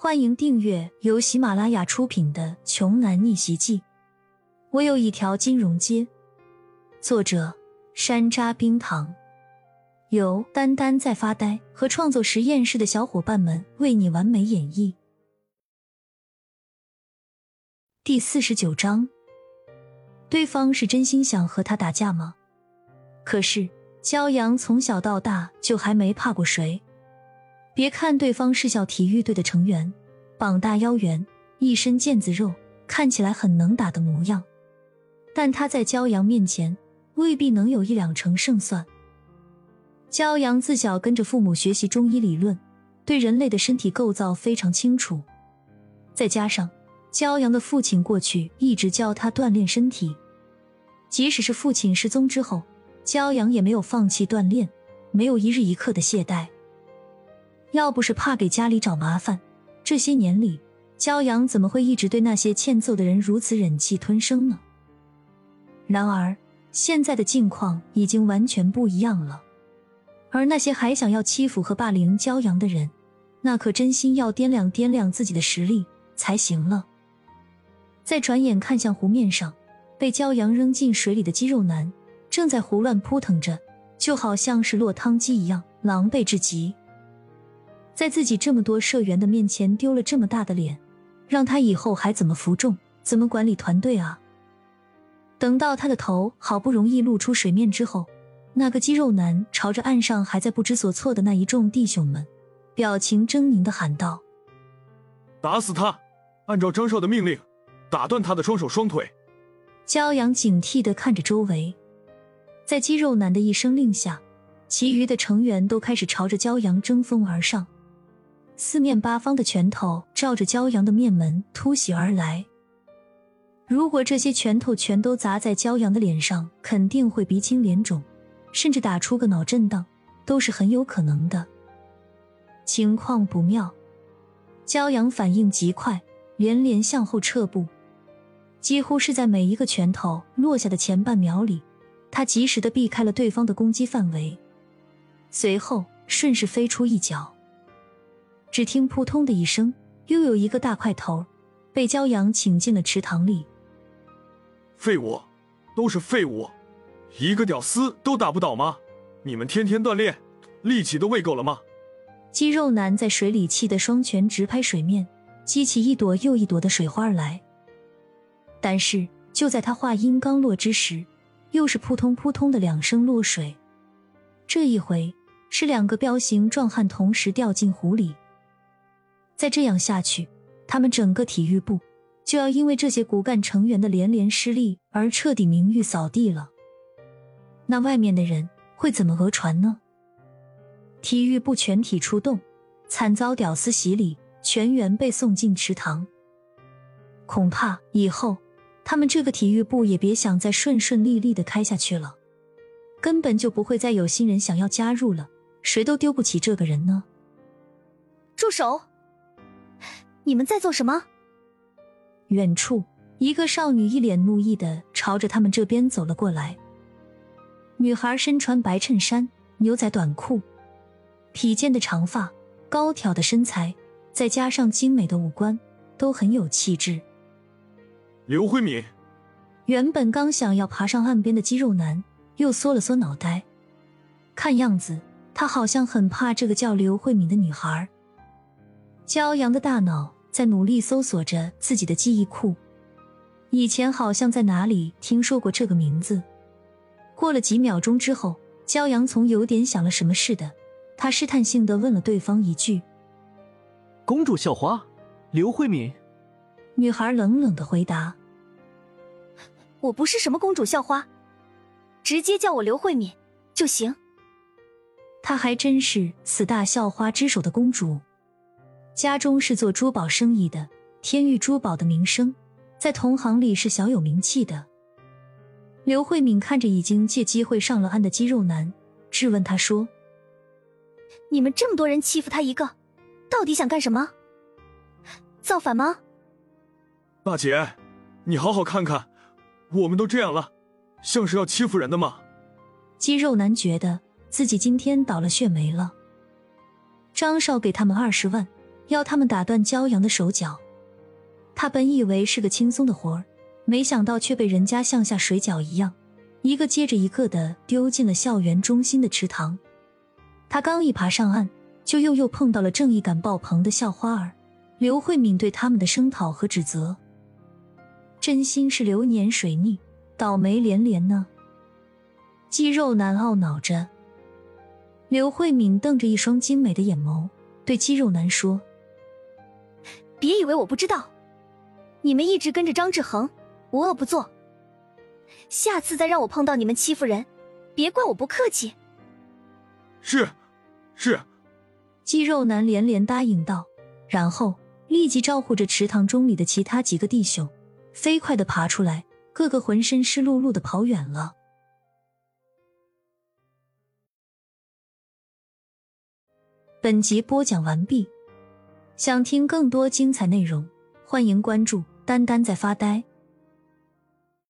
欢迎订阅由喜马拉雅出品的《穷男逆袭记》。我有一条金融街。作者：山楂冰糖，由丹丹在发呆和创作实验室的小伙伴们为你完美演绎。第四十九章，对方是真心想和他打架吗？可是骄阳从小到大就还没怕过谁。别看对方是校体育队的成员，膀大腰圆，一身腱子肉，看起来很能打的模样，但他在骄阳面前未必能有一两成胜算。骄阳自小跟着父母学习中医理论，对人类的身体构造非常清楚。再加上骄阳的父亲过去一直教他锻炼身体，即使是父亲失踪之后，骄阳也没有放弃锻炼，没有一日一刻的懈怠。要不是怕给家里找麻烦，这些年里，骄阳怎么会一直对那些欠揍的人如此忍气吞声呢？然而，现在的境况已经完全不一样了。而那些还想要欺负和霸凌骄阳的人，那可真心要掂量掂量自己的实力才行了。再转眼看向湖面上，被骄阳扔进水里的肌肉男，正在胡乱扑腾着，就好像是落汤鸡一样，狼狈至极。在自己这么多社员的面前丢了这么大的脸，让他以后还怎么服众，怎么管理团队啊？等到他的头好不容易露出水面之后，那个肌肉男朝着岸上还在不知所措的那一众弟兄们，表情狰狞的喊道：“打死他！按照张少的命令，打断他的双手双腿。”骄阳警惕的看着周围，在肌肉男的一声令下，其余的成员都开始朝着骄阳争锋而上。四面八方的拳头照着骄阳的面门突袭而来。如果这些拳头全都砸在骄阳的脸上，肯定会鼻青脸肿，甚至打出个脑震荡，都是很有可能的。情况不妙，骄阳反应极快，连连向后撤步，几乎是在每一个拳头落下的前半秒里，他及时的避开了对方的攻击范围，随后顺势飞出一脚。只听扑通的一声，又有一个大块头被骄阳请进了池塘里。废物，都是废物，一个屌丝都打不倒吗？你们天天锻炼，力气都喂够了吗？肌肉男在水里气得双拳直拍水面，激起一朵又一朵的水花来。但是就在他话音刚落之时，又是扑通扑通的两声落水。这一回是两个彪形壮汉同时掉进湖里。再这样下去，他们整个体育部就要因为这些骨干成员的连连失利而彻底名誉扫地了。那外面的人会怎么讹传呢？体育部全体出动，惨遭屌丝洗礼，全员被送进池塘。恐怕以后他们这个体育部也别想再顺顺利利的开下去了，根本就不会再有新人想要加入了，谁都丢不起这个人呢。住手！你们在做什么？远处，一个少女一脸怒意的朝着他们这边走了过来。女孩身穿白衬衫、牛仔短裤，披肩的长发，高挑的身材，再加上精美的五官，都很有气质。刘慧敏，原本刚想要爬上岸边的肌肉男又缩了缩脑袋，看样子他好像很怕这个叫刘慧敏的女孩。骄阳的大脑。在努力搜索着自己的记忆库，以前好像在哪里听说过这个名字。过了几秒钟之后，骄阳从有点想了什么似的，他试探性的问了对方一句：“公主校花，刘慧敏。”女孩冷冷的回答：“我不是什么公主校花，直接叫我刘慧敏就行。”她还真是此大校花之首的公主。家中是做珠宝生意的，天玉珠宝的名声在同行里是小有名气的。刘慧敏看着已经借机会上了岸的肌肉男，质问他说：“你们这么多人欺负他一个，到底想干什么？造反吗？”大姐，你好好看看，我们都这样了，像是要欺负人的吗？肌肉男觉得自己今天倒了血霉了。张少给他们二十万。要他们打断骄阳的手脚。他本以为是个轻松的活儿，没想到却被人家像下水饺一样，一个接着一个的丢进了校园中心的池塘。他刚一爬上岸，就又又碰到了正义感爆棚的校花儿刘慧敏对他们的声讨和指责，真心是流年水逆，倒霉连连呢。肌肉男懊恼着，刘慧敏瞪着一双精美的眼眸，对肌肉男说：“别以为我不知道，你们一直跟着张志恒，无恶不作。下次再让我碰到你们欺负人，别怪我不客气。”是，是。肌肉男连连答应道，然后立即招呼着池塘中里的其他几个弟兄，飞快的爬出来，个个浑身湿漉漉的跑远了。本集播讲完毕，想听更多精彩内容，欢迎关注“丹丹在发呆”。